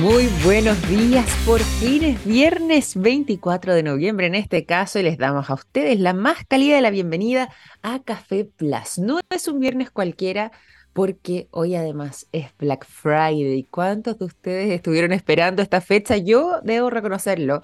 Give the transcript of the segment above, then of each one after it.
Muy buenos días, por fin es viernes 24 de noviembre en este caso y les damos a ustedes la más cálida de la bienvenida a Café Plus. No es un viernes cualquiera porque hoy además es Black Friday. ¿Cuántos de ustedes estuvieron esperando esta fecha? Yo debo reconocerlo.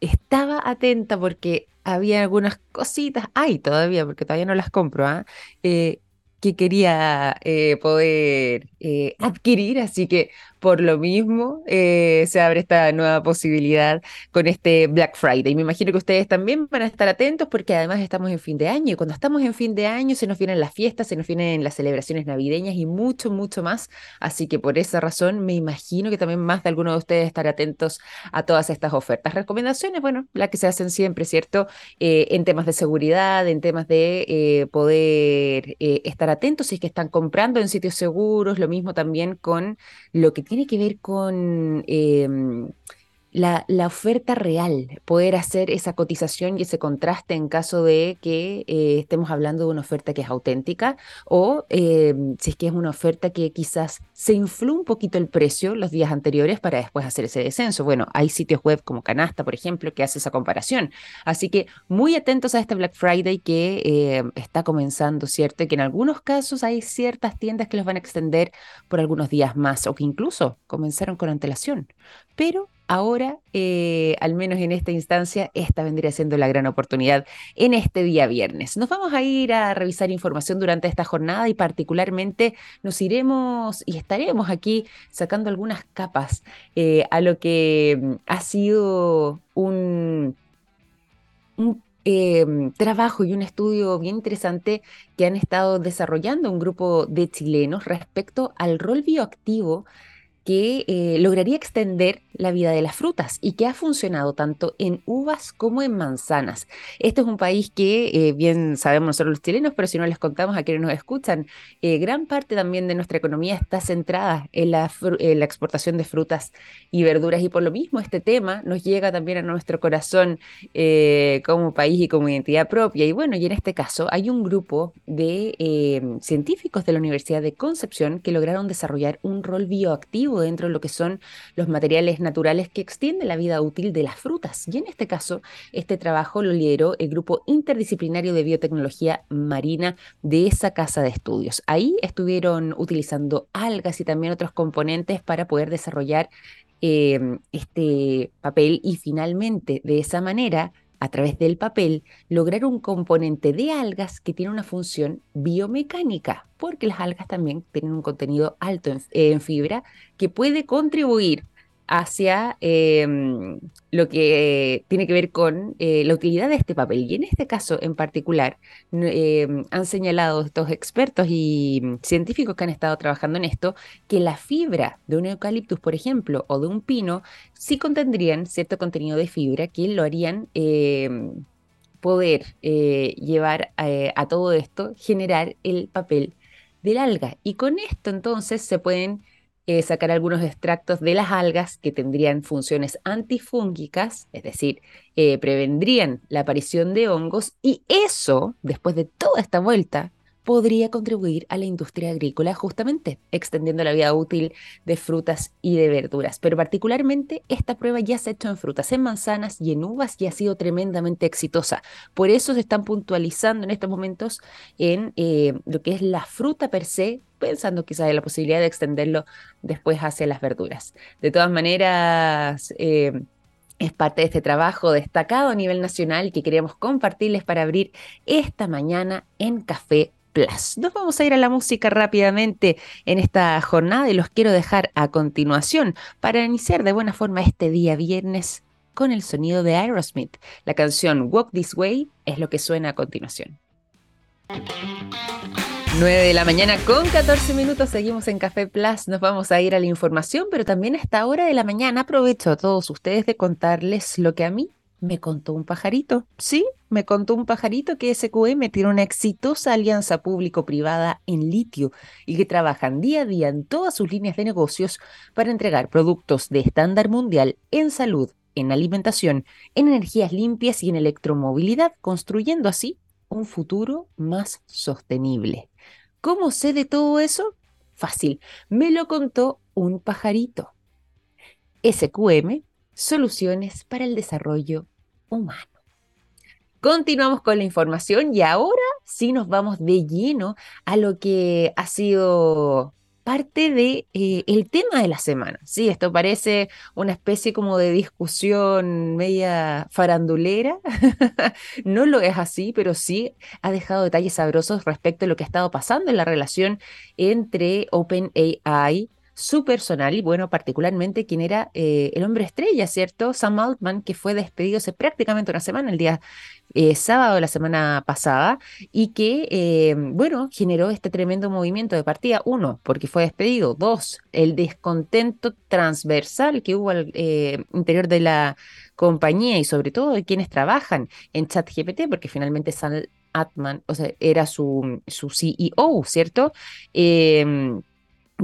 Estaba atenta porque había algunas cositas, hay todavía, porque todavía no las compro, ¿ah? eh, que quería eh, poder eh, adquirir, así que por lo mismo eh, se abre esta nueva posibilidad con este Black Friday. Me imagino que ustedes también van a estar atentos porque además estamos en fin de año y cuando estamos en fin de año se nos vienen las fiestas, se nos vienen las celebraciones navideñas y mucho, mucho más. Así que por esa razón me imagino que también más de alguno de ustedes estará atentos a todas estas ofertas. Recomendaciones, bueno, las que se hacen siempre, ¿cierto? Eh, en temas de seguridad, en temas de eh, poder estar atentos si es que están comprando en sitios seguros, lo mismo también con lo que tiene que ver con em, la, oferta real, poder hacer esa cotización y ese contraste en caso de que eh, estemos hablando de una oferta que es auténtica o em, si es que es una oferta que quizás se infló un poquito el precio los días anteriores para después hacer ese descenso. Bueno, hay sitios web como Canasta, por ejemplo, que hace esa comparación. Así que muy atentos a este Black Friday que em, está comenzando, ¿cierto? Y que en algunos casos hay ciertas tiendas que los van a extender por algunos días más o que incluso comenzaron con antelación. Pero ahora, eh, al menos en esta instancia, esta vendría siendo la gran oportunidad en este día viernes. Nos vamos a ir a revisar información durante esta jornada y particularmente nos iremos y estaremos aquí sacando algunas capas eh, a lo que mm, ha sido un, em, trabajo y un estudio bien interesante que han estado desarrollando un grupo de chilenos respecto al rol bioactivo que eh, lograría extender la vida de las frutas y que ha funcionado tanto en uvas como en manzanas. Este es un país que eh, bien sabemos nosotros los chilenos, pero si no les contamos a quienes nos escuchan, eh, gran parte también de nuestra economía está centrada en la, la, exportación de frutas y verduras y por lo mismo este tema nos llega también a nuestro corazón como país y como identidad propia. Y bueno, y en este caso hay un grupo de científicos de la Universidad de Concepción que lograron desarrollar un rol bioactivo dentro de lo que son los materiales naturales que extienden la vida útil de las frutas. Y en este caso, este trabajo lo lideró el grupo interdisciplinario de biotecnología marina de esa casa de estudios. Ahí estuvieron utilizando algas y también otros componentes para poder desarrollar eh, este papel y finalmente de esa manera a través del papel, lograr un componente de algas que tiene una función biomecánica, porque las algas también tienen un contenido alto en, fibra que puede contribuir hacia em, lo que tiene que ver con eh, la utilidad de este papel. Y en este caso en particular, em, han señalado estos expertos y científicos que han estado trabajando en esto, que la fibra de un eucaliptus, por ejemplo, o de un pino, sí contendrían cierto contenido de fibra que lo harían em, poder eh, llevar eh, a todo esto, generar el papel del alga. Y con esto entonces se pueden eh, sacar algunos extractos de las algas que tendrían funciones antifúngicas, es decir, eh, prevendrían la aparición de hongos y eso, después de toda esta vuelta, podría contribuir a la industria agrícola justamente, extendiendo la vida útil de frutas y de verduras. Pero particularmente esta prueba ya se ha hecho en frutas, en manzanas y en uvas y ha sido tremendamente exitosa. Por eso se están puntualizando en estos momentos en eh, lo que es la fruta per se, pensando quizás en la posibilidad de extenderlo después hacia las verduras. De todas maneras... Eh, es parte de este trabajo destacado a nivel nacional que queríamos compartirles para abrir esta mañana en Café nos vamos a ir a la música rápidamente en esta jornada y los quiero dejar a continuación para iniciar de buena forma este día viernes con el sonido de Aerosmith. La canción Walk This Way es lo que suena a continuación. 9 de la mañana con 14 minutos, seguimos en Café Plus, nos vamos a ir a la información, pero también a esta hora de la mañana aprovecho a todos ustedes de contarles lo que a mí me contó un pajarito. Sí, me contó un pajarito que SQM tiene una exitosa alianza público-privada en litio y que trabajan día a día en todas sus líneas de negocios para entregar productos de estándar mundial en salud, en alimentación, en energías limpias y en electromovilidad, construyendo así un futuro más sostenible. ¿Cómo sé de todo eso? Fácil, me lo contó un pajarito. SQM, soluciones para el desarrollo humano. Continuamos con la información y ahora sí nos vamos de lleno a lo que ha sido parte de eh, tema de la semana. Sí, esto parece una especie como de discusión media farandulera. no lo es así, pero sí ha dejado detalles sabrosos respecto a lo que ha estado pasando en la relación entre OpenAI su personal y bueno, particularmente quien era eh, el hombre estrella, ¿cierto? Sam Altman, que fue despedido hace prácticamente una semana, el día eh, sábado de la semana pasada, y que, eh, bueno, generó este tremendo movimiento de partida. Uno, porque fue despedido. Dos, el descontento transversal que hubo al interior de la compañía y sobre todo de quienes trabajan en ChatGPT, porque finalmente Sam Altman, o sea, era su, su CEO, ¿cierto?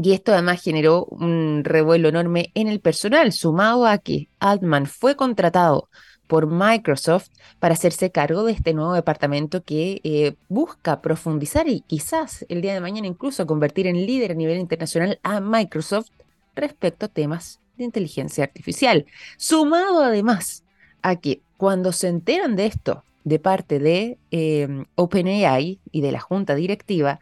Y esto además generó un revuelo enorme en el personal, sumado a que Altman fue contratado por Microsoft para hacerse cargo de este nuevo departamento que eh, busca profundizar y quizás el día de mañana incluso convertir en líder a nivel internacional a Microsoft respecto a temas de inteligencia artificial. Sumado además a que cuando se enteran de esto de parte de eh, OpenAI y de la junta directiva,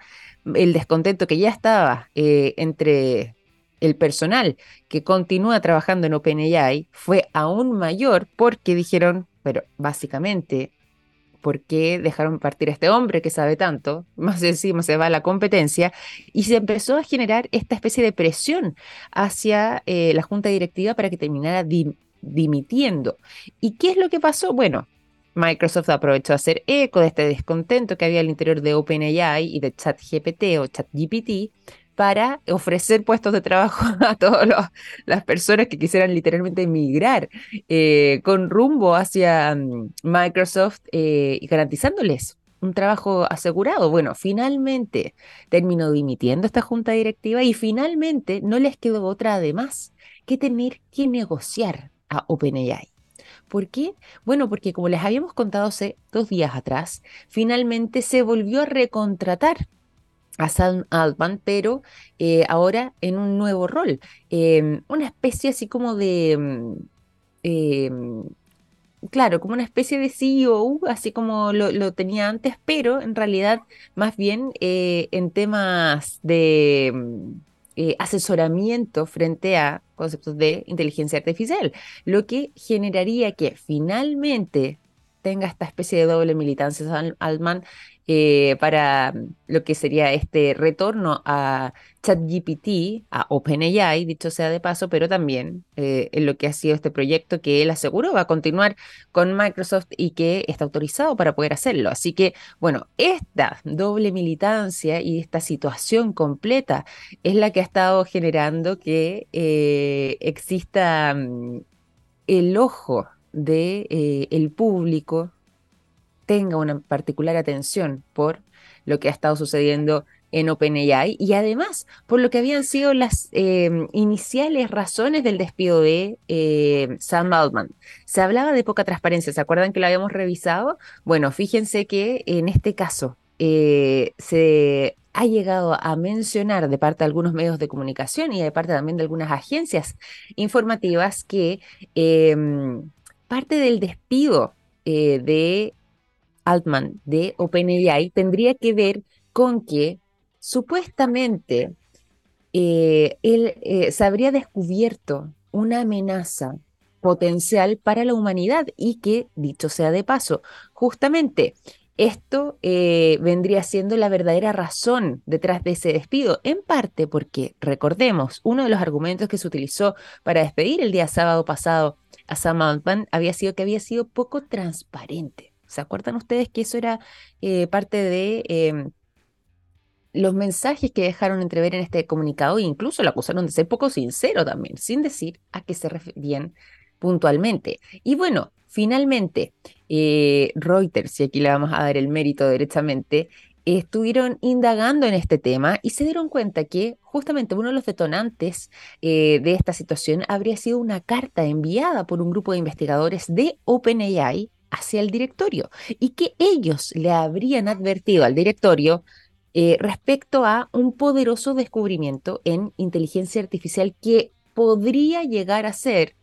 el descontento que ya estaba eh, entre el personal que continúa trabajando en OpenAI fue aún mayor porque dijeron, pero básicamente, ¿por qué dejaron partir a este hombre que sabe tanto? Más encima se va a la competencia y se empezó a generar esta especie de presión hacia eh, la junta directiva para que terminara dimitiendo. ¿Y qué es lo que pasó? Bueno, Microsoft aprovechó a hacer eco de este descontento que había al interior de OpenAI y de ChatGPT o ChatGPT para ofrecer puestos de trabajo a todas las personas que quisieran literalmente emigrar eh, con rumbo hacia mm, Microsoft eh, y garantizándoles un trabajo asegurado. Bueno, finalmente terminó dimitiendo esta junta directiva y finalmente no les quedó otra además que tener que negociar a OpenAI. ¿Por qué? Bueno, porque como les habíamos contado hace dos días atrás, finalmente se volvió a recontratar a Sam Altman, pero eh, ahora en un nuevo rol, em, una especie así como de, mm, em, claro, como una especie de CEO, así como lo, tenía antes, pero en realidad más bien eh, en temas de mm, eh, asesoramiento frente a conceptos de inteligencia artificial, lo que generaría que finalmente tenga esta especie de doble militancia Altman eh, para lo que sería este retorno a ChatGPT, a OpenAI, dicho sea de paso, pero también eh, en lo que ha sido este proyecto que él aseguró va a continuar con Microsoft y que está autorizado para poder hacerlo. Así que, bueno, esta doble militancia y esta situación completa es la que ha estado generando que eh, exista mm, el ojo del de, el público tenga una particular atención por lo que ha estado sucediendo en OpenAI y además por lo que habían sido las em, iniciales razones del despido de eh, Sam Altman. Se hablaba de poca transparencia, ¿se acuerdan que lo habíamos revisado? Bueno, fíjense que en este caso eh, se ha llegado a mencionar de parte de algunos medios de comunicación y de parte también de algunas agencias informativas que em, parte del despido eh, de Altman de OpenAI tendría que ver con que supuestamente eh, él eh, se habría descubierto una amenaza potencial para la humanidad y que, dicho sea de paso, justamente esto eh, vendría siendo la verdadera razón detrás de ese despido, en parte porque, recordemos, uno de los argumentos que se utilizó para despedir el día sábado pasado a Sam Altman había sido que había sido poco transparente. ¿Se acuerdan ustedes que eso era eh, parte de em, los mensajes que dejaron entrever en este comunicado e incluso lo acusaron de ser poco sincero también, sin decir a qué se referían puntualmente? Y bueno, finalmente, eh, Reuters, y aquí le vamos a dar el mérito derechamente, estuvieron indagando en este tema y se dieron cuenta que justamente uno de los detonantes eh, de esta situación habría sido una carta enviada por un grupo de investigadores de OpenAI hacia el directorio y que ellos le habrían advertido al directorio eh, respecto a un poderoso descubrimiento en inteligencia artificial que podría llegar a ser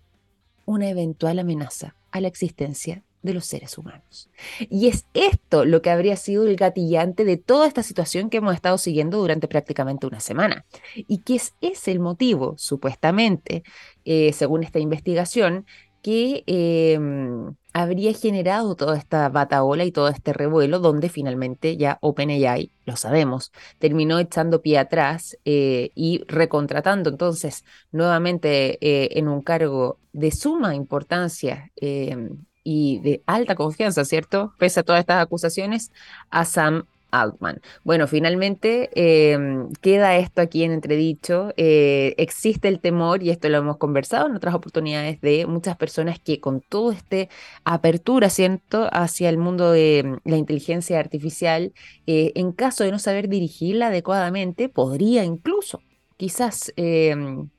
una eventual amenaza a la existencia de los seres humanos. Y es esto lo que habría sido el gatillante de toda esta situación que hemos estado siguiendo durante prácticamente una semana. Y que es el motivo, supuestamente, eh, según esta investigación, que em, habría generado toda esta bataola y todo este revuelo, donde finalmente ya OpenAI, lo sabemos, terminó echando pie atrás eh, y recontratando entonces nuevamente eh, en un cargo de suma importancia em, y de alta confianza, ¿cierto? Pese a todas estas acusaciones, a Sam Altman. Bueno, finalmente em, queda esto aquí en entredicho. Eh, existe el temor, y esto lo hemos conversado en otras oportunidades, de muchas personas que con todo este apertura, ¿cierto?, hacia el mundo de em, la inteligencia artificial, eh, en caso de no saber dirigirla adecuadamente, podría incluso, quizás em,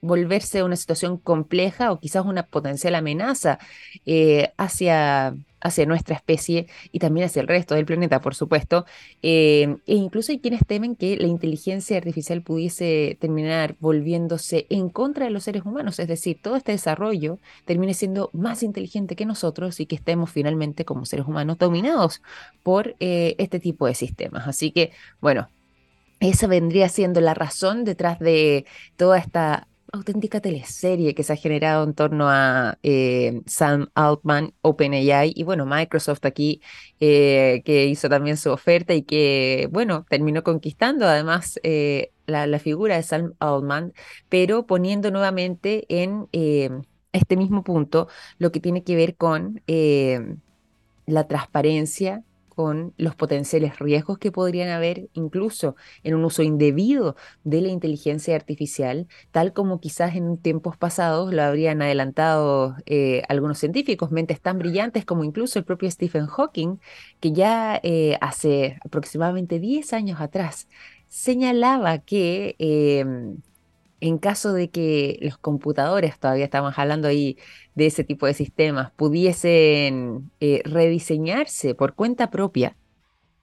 volverse una situación compleja o quizás una potencial amenaza eh, hacia, hacia nuestra especie y también hacia el resto del planeta, por supuesto. Eh, e incluso hay quienes temen que la inteligencia artificial pudiese terminar volviéndose en contra de los seres humanos, es decir, todo este desarrollo termine siendo más inteligente que nosotros y que estemos finalmente como seres humanos dominados por eh, este tipo de sistemas. Así que, bueno. Esa vendría siendo la razón detrás de toda esta auténtica teleserie que se ha generado en torno a eh, Sam Altman, OpenAI y bueno, Microsoft aquí eh, que hizo también su oferta y que bueno, terminó conquistando además eh, la, figura de Sam Altman, pero poniendo nuevamente en este mismo punto lo que tiene que ver con la transparencia con los potenciales riesgos que podrían haber incluso en un uso indebido de la inteligencia artificial, tal como quizás en tiempos pasados lo habrían adelantado eh, algunos científicos, mentes tan brillantes como incluso el propio Stephen Hawking, que ya eh, hace aproximadamente 10 años atrás señalaba que em, en caso de que los computadores, todavía estamos hablando ahí de ese tipo de sistemas, pudiesen eh, rediseñarse por cuenta propia,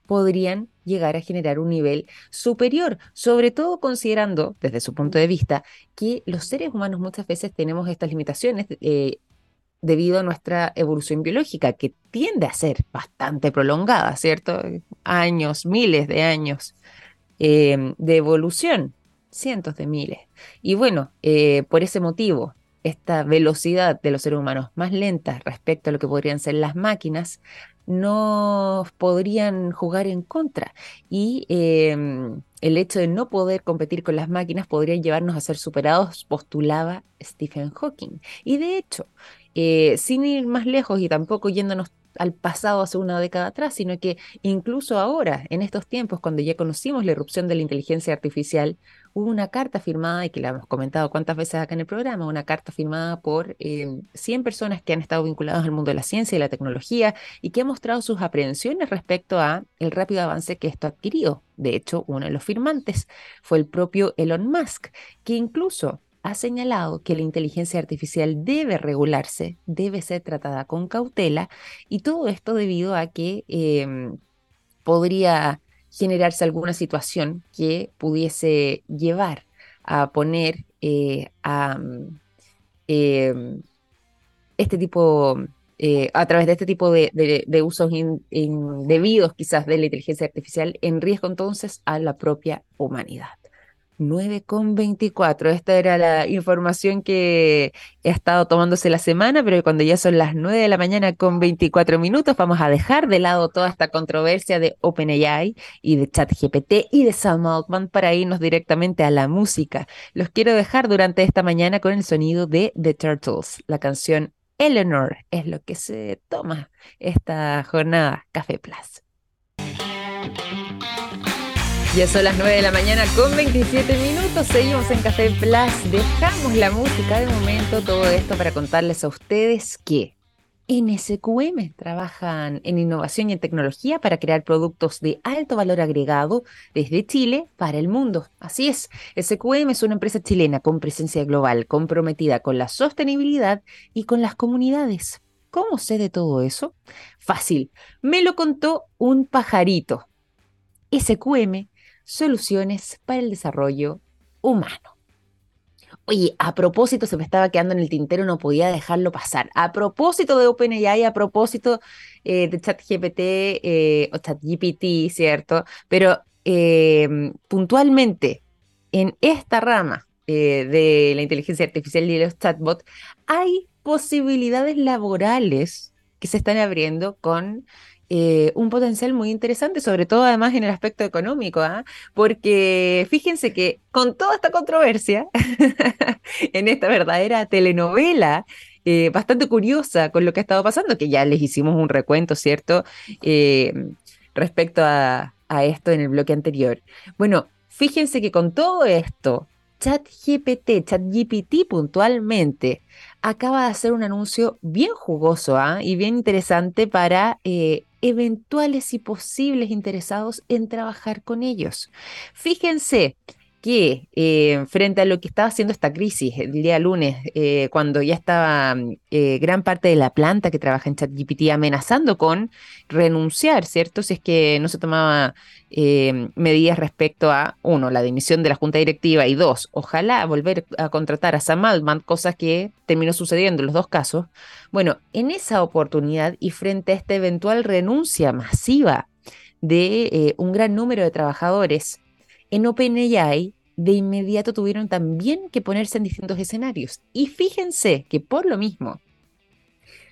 podrían llegar a generar un nivel superior, sobre todo considerando, desde su punto de vista, que los seres humanos muchas veces tenemos estas limitaciones eh, debido a nuestra evolución biológica, que tiende a ser bastante prolongada, ¿cierto? Años, miles de años eh, de evolución cientos de miles. Y bueno, eh, por ese motivo, esta velocidad de los seres humanos más lenta respecto a lo que podrían ser las máquinas, nos podrían jugar en contra. Y em, el hecho de no poder competir con las máquinas podría llevarnos a ser superados, postulaba Stephen Hawking. Y de hecho, eh, sin ir más lejos y tampoco yéndonos al pasado hace una década atrás, sino que incluso ahora, en estos tiempos, cuando ya conocimos la irrupción de la inteligencia artificial, una carta firmada, y que la hemos comentado cuántas veces acá en el programa, una carta firmada por 100 em, personas que han estado vinculadas al mundo de la ciencia y la tecnología y que ha mostrado sus aprehensiones respecto a el rápido avance que esto ha adquirido. De hecho, uno de los firmantes fue el propio Elon Musk, que incluso ha señalado que la inteligencia artificial debe regularse, debe ser tratada con cautela, y todo esto debido a que em, podría generarse alguna situación que pudiese llevar a poner eh, a em, este tipo, eh, a través de este tipo de, de usos indebidos quizás de la inteligencia artificial en riesgo entonces a la propia humanidad. 9,24. Esta era la información que he estado tomándose la semana, pero cuando ya son las 9 de la mañana con 24 minutos, vamos a dejar de lado toda esta controversia de OpenAI y de ChatGPT y de Sam Altman para irnos directamente a la música. Los quiero dejar durante esta mañana con el sonido de The Turtles. La canción Eleanor es lo que se toma esta jornada Café Plus. Ya son las 9 de la mañana con 27 minutos. Seguimos en Café Plus. Dejamos la música de momento, todo esto para contarles a ustedes que en SQM trabajan en innovación y en tecnología para crear productos de alto valor agregado desde Chile para el mundo. Así es, SQM es una empresa chilena con presencia global, comprometida con la sostenibilidad y con las comunidades. ¿Cómo sé de todo eso? Fácil, me lo contó un pajarito. SQM soluciones para el desarrollo humano. Oye, a propósito, se me estaba quedando en el tintero, no podía dejarlo pasar. A propósito de OpenAI, a propósito eh, de ChatGPT eh, o ChatGPT, ¿cierto? Pero em, puntualmente, en esta rama eh, de la inteligencia artificial y los chatbots, hay posibilidades laborales que se están abriendo con eh, un potencial muy interesante, sobre todo además en el aspecto económico, ¿ah? porque fíjense que con toda esta controversia, en esta verdadera telenovela, eh, bastante curiosa con lo que ha estado pasando, que ya les hicimos un recuento, ¿cierto? Eh, respecto a, a esto en el bloque anterior. Bueno, fíjense que con todo esto, ChatGPT, ChatGPT puntualmente, acaba de hacer un anuncio bien jugoso ¿ah? y bien interesante para eh, eventuales y posibles interesados en trabajar con ellos. Fíjense que eh, frente a lo que estaba haciendo esta crisis el día lunes, eh, cuando ya estaba eh, gran parte de la planta que trabaja en ChatGPT amenazando con renunciar, ¿cierto? Si es que no se tomaba medidas respecto a, uno, la dimisión de la junta directiva y dos, ojalá volver a contratar a Sam Altman, cosas que terminó sucediendo en los dos casos. Bueno, en esa oportunidad y frente a esta eventual renuncia masiva de un gran número de trabajadores, en OpenAI de inmediato tuvieron también que ponerse en distintos escenarios. Y fíjense que por lo mismo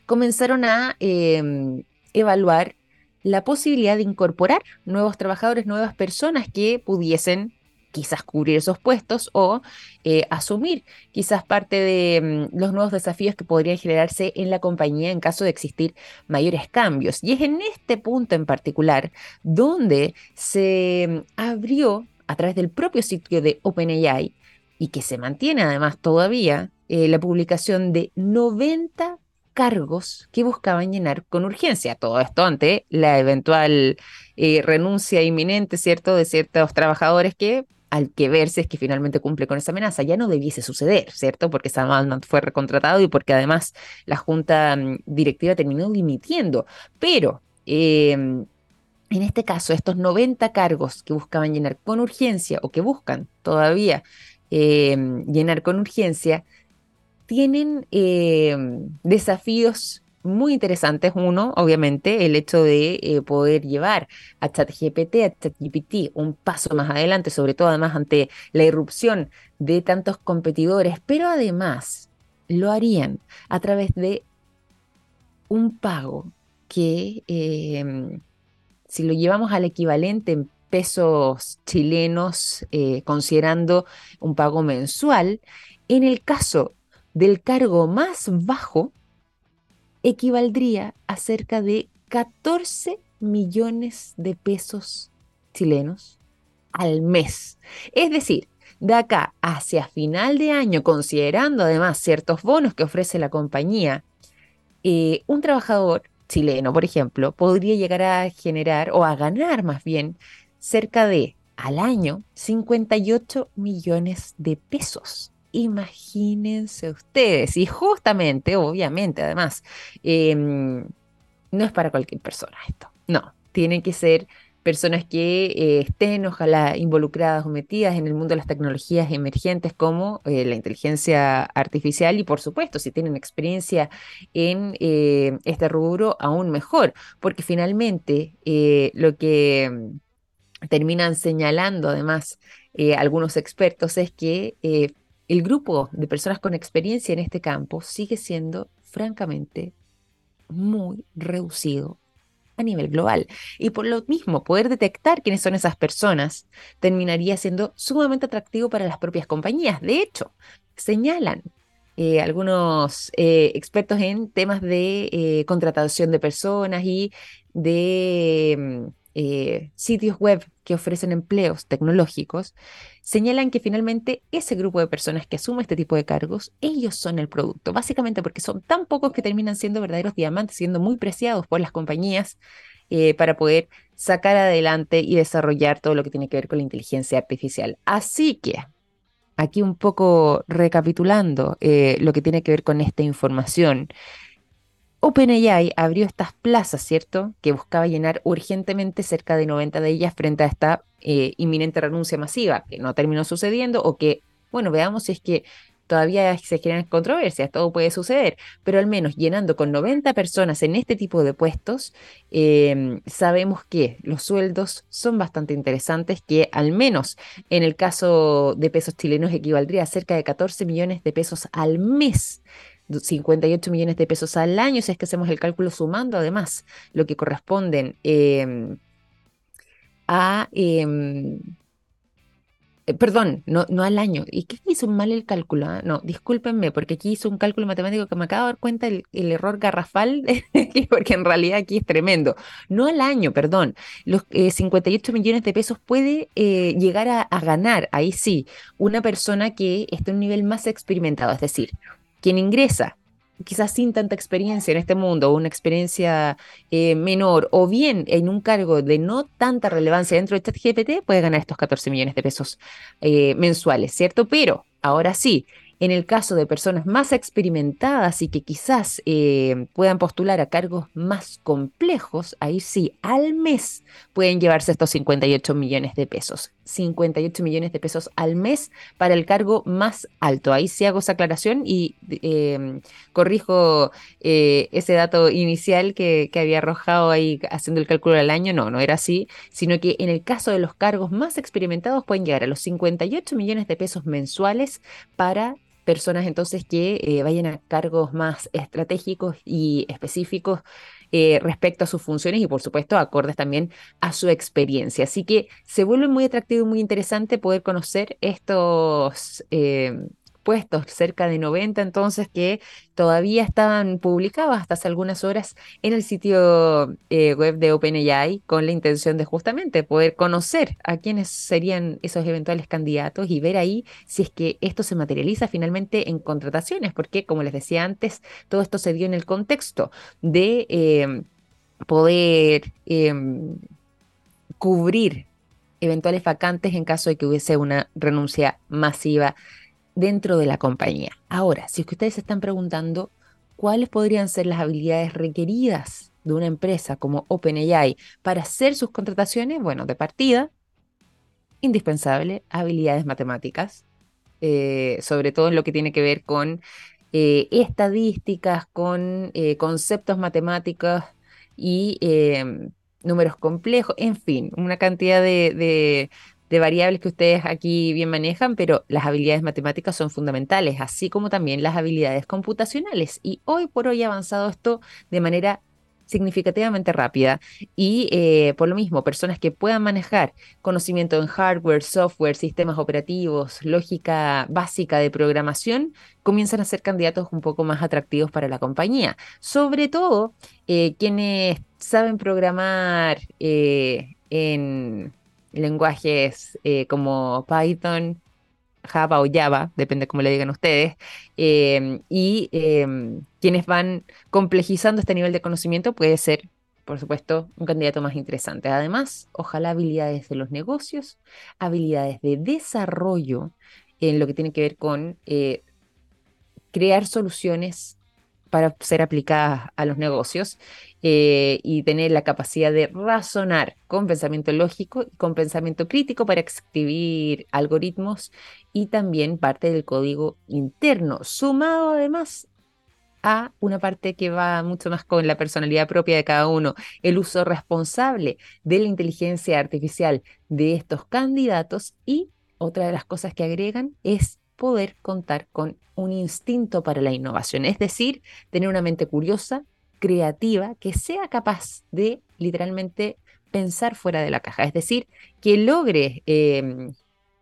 comenzaron a em, evaluar la posibilidad de incorporar nuevos trabajadores, nuevas personas que pudiesen quizás cubrir esos puestos o eh, asumir quizás parte de em, los nuevos desafíos que podrían generarse en la compañía en caso de existir mayores cambios. Y es en este punto en particular donde se em, abrió a través del propio sitio de OpenAI y que se mantiene además todavía eh, la publicación de 90 cargos que buscaban llenar con urgencia. Todo esto ante la eventual eh, renuncia inminente, ¿cierto?, de ciertos trabajadores que al que verse es que finalmente cumple con esa amenaza. Ya no debiese suceder, ¿cierto? Porque Sam Altman fue recontratado y porque además la junta mm, directiva terminó dimitiendo. Pero em, en este caso, estos 90 cargos que buscaban llenar con urgencia o que buscan todavía em, llenar con urgencia, tienen em, desafíos muy interesantes. Uno, obviamente, el hecho de eh, poder llevar a ChatGPT, a ChatGPT un paso más adelante, sobre todo además ante la irrupción de tantos competidores, pero además lo harían a través de un pago que em, si lo llevamos al equivalente en pesos chilenos, eh, considerando un pago mensual, en el caso del cargo más bajo, equivaldría a cerca de 14 millones de pesos chilenos al mes. Es decir, de acá hacia final de año, considerando además ciertos bonos que ofrece la compañía, eh, un trabajador chileno, por ejemplo, podría llegar a generar o a ganar más bien cerca de al año 58 millones de pesos. Imagínense ustedes. Y justamente, obviamente, además, em, no es para cualquier persona esto. No, tienen que ser personas que eh, estén, ojalá, involucradas o metidas en el mundo de las tecnologías emergentes como eh, la inteligencia artificial y, por supuesto, si tienen experiencia en eh, este rubro, aún mejor, porque finalmente lo que mm, terminan señalando, además, algunos expertos es que el grupo de personas con experiencia en este campo sigue siendo, francamente, muy reducido a nivel global. Y por lo mismo, poder detectar quiénes son esas personas terminaría siendo sumamente atractivo para las propias compañías. De hecho, señalan eh, algunos eh, expertos en temas de eh, contratación de personas y de mm, eh, sitios web que ofrecen empleos tecnológicos, señalan que finalmente ese grupo de personas que asume este tipo de cargos, ellos son el producto, básicamente porque son tan pocos que terminan siendo verdaderos diamantes, siendo muy preciados por las compañías eh, para poder sacar adelante y desarrollar todo lo que tiene que ver con la inteligencia artificial. Así que, aquí un poco recapitulando eh, lo que tiene que ver con esta información, OpenAI abrió estas plazas, ¿cierto? Que buscaba llenar urgentemente cerca de 90 de ellas frente a esta eh, inminente renuncia masiva, que no terminó sucediendo o que, bueno, veamos si es que todavía se generan controversias, todo puede suceder, pero al menos llenando con 90 personas en este tipo de puestos, em, sabemos que los sueldos son bastante interesantes, que al menos en el caso de pesos chilenos equivaldría a cerca de 14 millones de pesos al mes. 58 millones de pesos al año, si es que hacemos el cálculo sumando además lo que corresponden em, a em, eh, perdón, no, no al año. ¿Y qué hizo mal el cálculo? Ah? No, discúlpenme, porque aquí hizo un cálculo matemático que me acabo de dar cuenta el, error garrafal, porque en realidad aquí es tremendo. No al año, perdón. Los 58 eh, millones de pesos puede eh, llegar a, a ganar, ahí sí, una persona que esté en un nivel más experimentado, es decir, quien ingresa quizás sin tanta experiencia en este mundo, una experiencia eh, menor, o bien en un cargo de no tanta relevancia dentro de ChatGPT, puede ganar estos 14 millones de pesos eh, mensuales, ¿cierto? Pero ahora sí, en el caso de personas más experimentadas y que quizás eh, puedan postular a cargos más complejos, ahí sí, al mes pueden llevarse estos 58 millones de pesos. 58 millones de pesos al mes para el cargo más alto. Ahí sí hago esa aclaración y em, corrijo eh, ese dato inicial que, que, había arrojado ahí haciendo el cálculo del año. No, no era así, sino que en el caso de los cargos más experimentados pueden llegar a los 58 millones de pesos mensuales para personas entonces que eh, vayan a cargos más estratégicos y específicos eh, respecto a sus funciones y por supuesto acordes también a su experiencia. Así que se vuelve muy atractivo y muy interesante poder conocer estos eh, puestos, cerca de 90 entonces, que todavía estaban publicados hasta hace algunas horas en el sitio eh, web de OpenAI con la intención de justamente poder conocer a quiénes serían esos eventuales candidatos y ver ahí si es que esto se materializa finalmente en contrataciones, porque como les decía antes, todo esto se dio en el contexto de em, poder em, cubrir eventuales vacantes en caso de que hubiese una renuncia masiva dentro de la compañía. Ahora, si es que ustedes se están preguntando cuáles podrían ser las habilidades requeridas de una empresa como OpenAI para hacer sus contrataciones, bueno, de partida, indispensable, habilidades matemáticas, eh, sobre todo en lo que tiene que ver con eh, estadísticas, con eh, conceptos matemáticos y números complejos, en fin, una cantidad de variables que ustedes aquí bien manejan, pero las habilidades matemáticas son fundamentales, así como también las habilidades computacionales. Y hoy por hoy ha avanzado esto de manera significativamente rápida y eh, por lo mismo personas que puedan manejar conocimiento en hardware, software, sistemas operativos, lógica básica de programación, comienzan a ser candidatos un poco más atractivos para la compañía. Sobre todo eh, quienes saben programar eh, en lenguajes eh, como Python, Java o Java, depende cómo le digan ustedes, em, y em, quienes van complejizando este nivel de conocimiento puede ser, por supuesto, un candidato más interesante. Además, ojalá habilidades de los negocios, habilidades de desarrollo en lo que tiene que ver con eh, crear soluciones para ser aplicadas a los negocios eh, y tener la capacidad de razonar con pensamiento lógico y con pensamiento crítico para escribir algoritmos y también parte del código interno, sumado además a una parte que va mucho más con la personalidad propia de cada uno, el uso responsable de la inteligencia artificial de estos candidatos y otra de las cosas que agregan es poder contar con un instinto para la innovación, es decir, tener una mente curiosa, creativa, que sea capaz de literalmente pensar fuera de la caja, es decir, que logre em,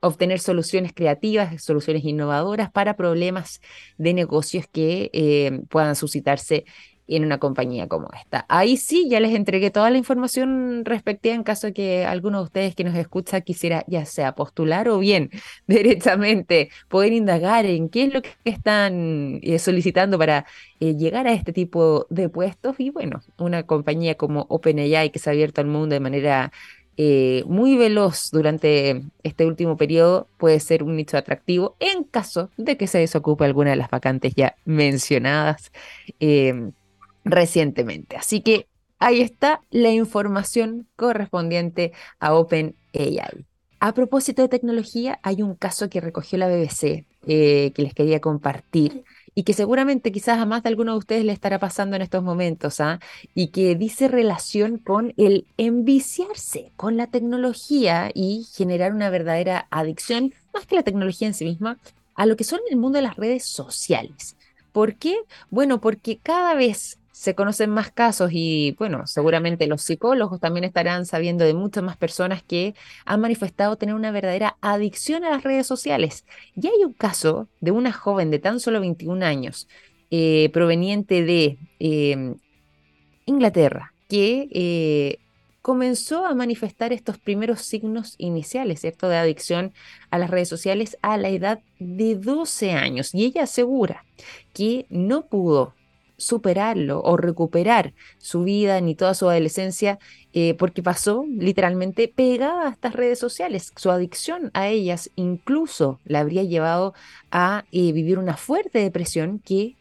obtener soluciones creativas, soluciones innovadoras para problemas de negocios que em, puedan suscitarse en una compañía como esta. Ahí sí, ya les entregué toda la información respectiva en caso que alguno de ustedes que nos escucha quisiera ya sea postular o bien derechamente poder indagar en qué es lo que están eh, solicitando para eh, llegar a este tipo de puestos. Y bueno, una compañía como OpenAI que se ha abierto al mundo de manera eh, muy veloz durante este último periodo puede ser un nicho atractivo en caso de que se desocupe alguna de las vacantes ya mencionadas recientemente. Así que ahí está la información correspondiente a OpenAI. A propósito de tecnología, hay un caso que recogió la BBC eh, que les quería compartir y que seguramente quizás a más de alguno de ustedes le estará pasando en estos momentos, ¿ah? y que dice relación con el enviciarse con la tecnología y generar una verdadera adicción, más que la tecnología en sí misma, a lo que son el mundo de las redes sociales. ¿Por qué? Bueno, porque cada vez se conocen más casos y bueno, seguramente los psicólogos también estarán sabiendo de muchas más personas que han manifestado tener una verdadera adicción a las redes sociales. Y hay un caso de una joven de tan solo 21 años, eh, proveniente de em, Inglaterra, que eh, comenzó a manifestar estos primeros signos iniciales, ¿cierto?, de adicción a las redes sociales a la edad de 12 años. Y ella asegura que no pudo superarlo o recuperar su vida ni toda su adolescencia eh, porque pasó literalmente pegada a estas redes sociales. Su adicción a ellas incluso la habría llevado a eh, vivir una fuerte depresión que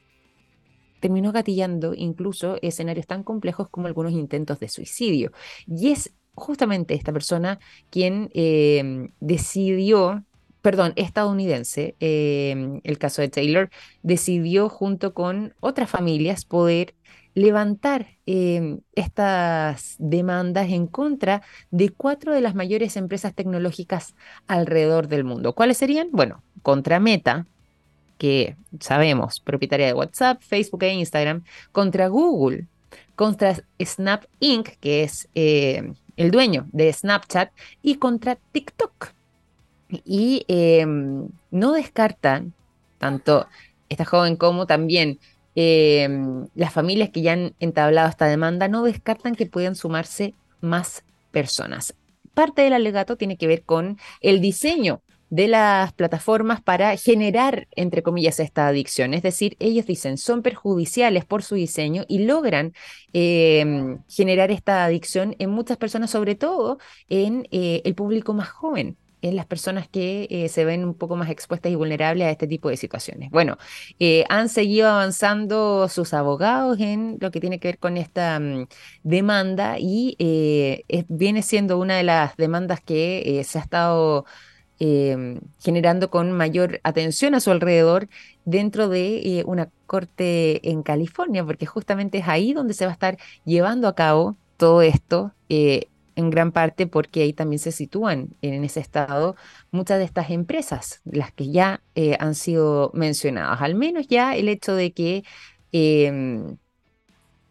terminó gatillando incluso escenarios tan complejos como algunos intentos de suicidio. Y es justamente esta persona quien eh, decidió perdón, estadounidense, em, el caso de Taylor, decidió junto con otras familias poder levantar em, estas demandas en contra de cuatro de las mayores empresas tecnológicas alrededor del mundo. ¿Cuáles serían? Bueno, contra Meta, que sabemos, propietaria de WhatsApp, Facebook e Instagram, contra Google, contra Snap Inc., que es em, el dueño de Snapchat, y contra TikTok y em, no descartan, tanto esta joven como también em, las familias que ya han entablado esta demanda, no descartan que puedan sumarse más personas. Parte del alegato tiene que ver con el diseño de las plataformas para generar, entre comillas, esta adicción. Es decir, ellos dicen, son perjudiciales por su diseño y logran em, generar esta adicción en muchas personas, sobre todo en eh, el público más joven en las personas que eh, se ven un poco más expuestas y vulnerables a este tipo de situaciones. Bueno, eh, han seguido avanzando sus abogados en lo que tiene que ver con esta mm, demanda y eh, viene siendo una de las demandas que se ha estado em, generando con mayor atención a su alrededor dentro de una corte en California, porque justamente es ahí donde se va a estar llevando a cabo todo esto en gran parte porque ahí también se sitúan en ese estado muchas de estas empresas, las que ya eh, han sido mencionadas. Al menos ya el hecho de que em,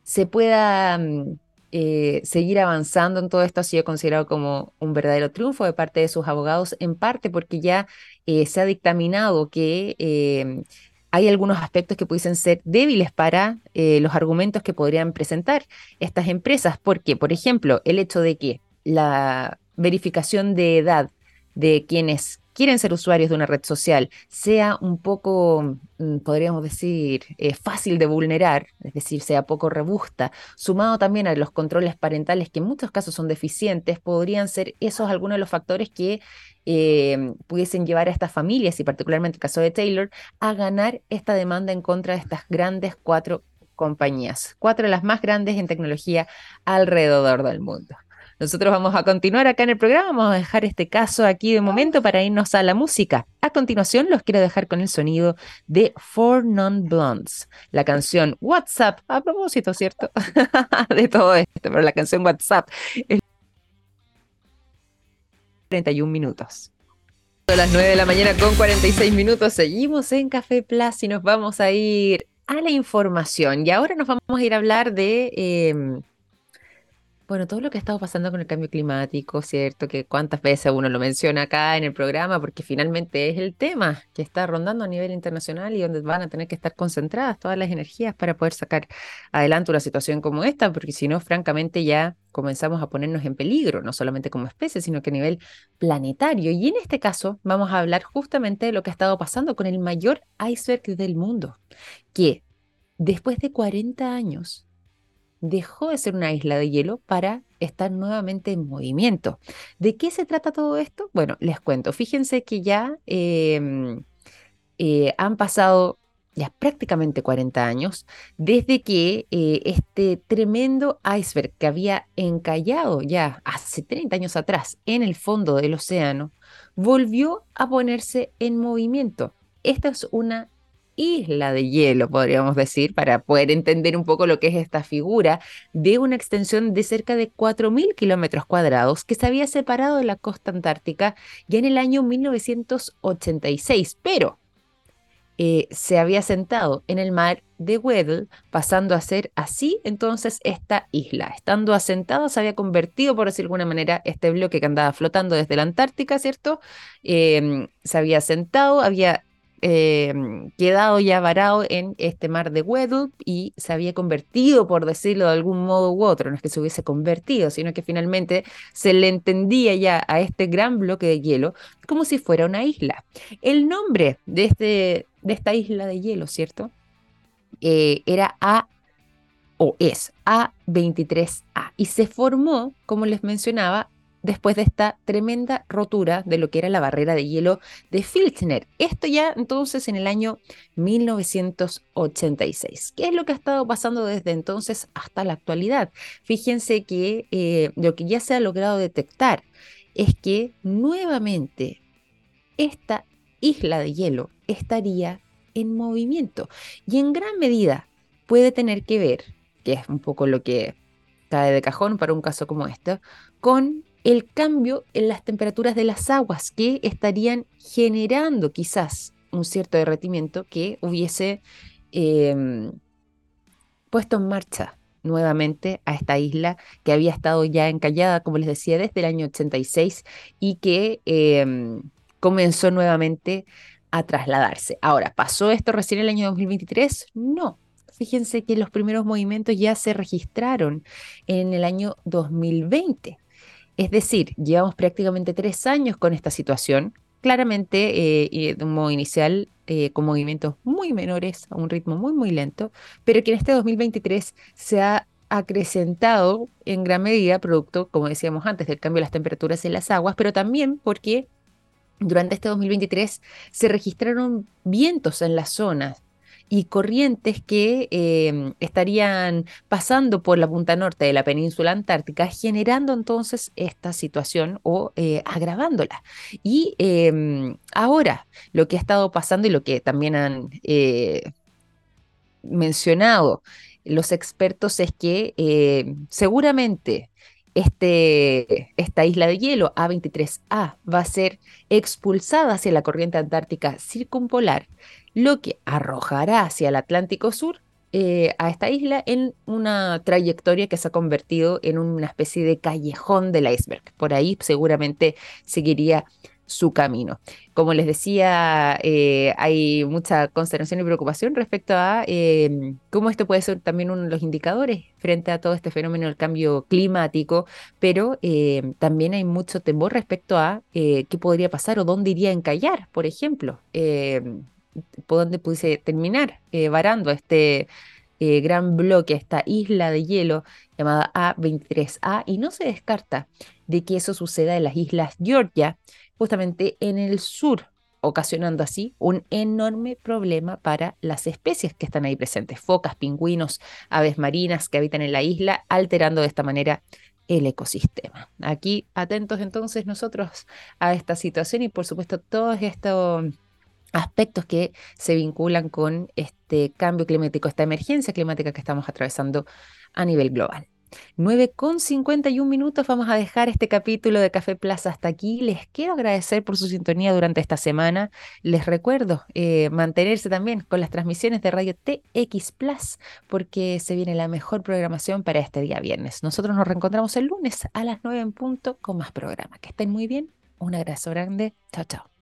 se pueda mm, eh, seguir avanzando en todo esto ha sido considerado como un verdadero triunfo de parte de sus abogados, en parte porque ya eh, se ha dictaminado que em, hay algunos aspectos que pudiesen ser débiles para eh, los argumentos que podrían presentar estas empresas, porque, por ejemplo, el hecho de que la verificación de edad de quienes quieren ser usuarios de una red social sea un poco, mm, podríamos decir, eh, fácil de vulnerar, es decir, sea poco robusta, sumado también a los controles parentales que en muchos casos son deficientes, podrían ser esos algunos de los factores que eh, pudiesen llevar a estas familias, y particularmente el caso de Taylor, a ganar esta demanda en contra de estas grandes cuatro compañías, cuatro de las más grandes en tecnología alrededor del mundo. Nosotros vamos a continuar acá en el programa, vamos a dejar este caso aquí de momento para irnos a la música. A continuación los quiero dejar con el sonido de Four Non Blondes, la canción WhatsApp, a propósito, ¿cierto? de todo esto, pero la canción WhatsApp es 31 minutos. A las 9 de la mañana con 46 minutos seguimos en Café Plus y nos vamos a ir a la información. Y ahora nos vamos a ir a hablar de... Em, bueno, todo lo que ha estado pasando con el cambio climático, ¿cierto? Que cuántas veces uno lo menciona acá en el programa, porque finalmente es el tema que está rondando a nivel internacional y donde van a tener que estar concentradas todas las energías para poder sacar adelante una situación como esta, porque si no, francamente ya comenzamos a ponernos en peligro, no solamente como especie, sino que a nivel planetario. Y en este caso vamos a hablar justamente de lo que ha estado pasando con el mayor iceberg del mundo, que después de 40 años dejó de ser una isla de hielo para estar nuevamente en movimiento. ¿De qué se trata todo esto? Bueno, les cuento. Fíjense que ya em, eh, han pasado ya prácticamente 40 años, desde que eh, este tremendo iceberg que había encallado ya hace 30 años atrás en el fondo del océano, volvió a ponerse en movimiento. Esta es una isla de hielo, podríamos decir, para poder entender un poco lo que es esta figura de una extensión de cerca de 4.000 kilómetros cuadrados que se había separado de la costa antártica ya en el año 1986, pero eh, se había sentado en el mar de Weddell, pasando a ser así entonces esta isla. Estando asentado, se había convertido, por decir de alguna manera, este bloque que andaba flotando desde la Antártica, ¿cierto? Em, se había asentado, había Em, quedado ya varado en este mar de Weddell y se había convertido, por decirlo de algún modo u otro, no es que se hubiese convertido, sino que finalmente se le entendía ya a este gran bloque de hielo como si fuera una isla. El nombre de, este, de esta isla de hielo, ¿cierto? Eh, era A o es A23A y se formó, como les mencionaba, después de esta tremenda rotura de lo que era la barrera de hielo de Filchner. Esto ya entonces en el año 1986. ¿Qué es lo que ha estado pasando desde entonces hasta la actualidad? Fíjense que eh, lo que ya se ha logrado detectar es que nuevamente esta isla de hielo estaría en movimiento y en gran medida puede tener que ver, que es un poco lo que cae de cajón para un caso como este, con el cambio en las temperaturas de las aguas que estarían generando quizás un cierto derretimiento que hubiese em, puesto en marcha nuevamente a esta isla que había estado ya encallada, como les decía, desde el año 86 y que em, comenzó nuevamente a trasladarse. Ahora, ¿pasó esto recién en el año 2023? No. Fíjense que los primeros movimientos ya se registraron en el año 2020. Es decir, llevamos prácticamente tres años con esta situación, claramente eh, de un modo inicial eh, con movimientos muy menores, a un ritmo muy, muy lento, pero que en este 2023 se ha acrecentado en gran medida producto, como decíamos antes, del cambio de las temperaturas en las aguas, pero también porque durante este 2023 se registraron vientos en las zonas y corrientes que em, estarían pasando por la punta norte de la península antártica, generando entonces esta situación o eh, agravándola. Y em, ahora, lo que ha estado pasando y lo que también han eh, mencionado los expertos es que eh, seguramente este, esta isla de hielo, A23A, va a ser expulsada hacia la corriente antártica circumpolar lo que arrojará hacia el Atlántico Sur eh, a esta isla en una trayectoria que se ha convertido en una especie de callejón del iceberg. Por ahí seguramente seguiría su camino. Como les decía, eh, hay mucha consternación y preocupación respecto a em, cómo esto puede ser también uno de los indicadores frente a todo este fenómeno del cambio climático, pero em, también hay mucho temor respecto a eh, qué podría pasar o dónde iría a encallar, por ejemplo. Em, por donde pudiese terminar eh, varando este gran bloque, esta isla de hielo llamada A23A, y no se descarta de que eso suceda en las islas Georgia, justamente en el sur, ocasionando así un enorme problema para las especies que están ahí presentes, focas, pingüinos, aves marinas que habitan en la isla, alterando de esta manera el ecosistema. Aquí atentos entonces nosotros a esta situación y por supuesto todo esto aspectos que se vinculan con este cambio climático, esta emergencia climática que estamos atravesando a nivel global. 9 con 51 minutos vamos a dejar este capítulo de Café Plaza hasta aquí. Les quiero agradecer por su sintonía durante esta semana. Les recuerdo eh, mantenerse también con las transmisiones de Radio TX Plus porque se viene la mejor programación para este día viernes. Nosotros nos reencontramos el lunes a las 9 en punto con más programa. Que estén muy bien. Un abrazo grande. Chao, chao.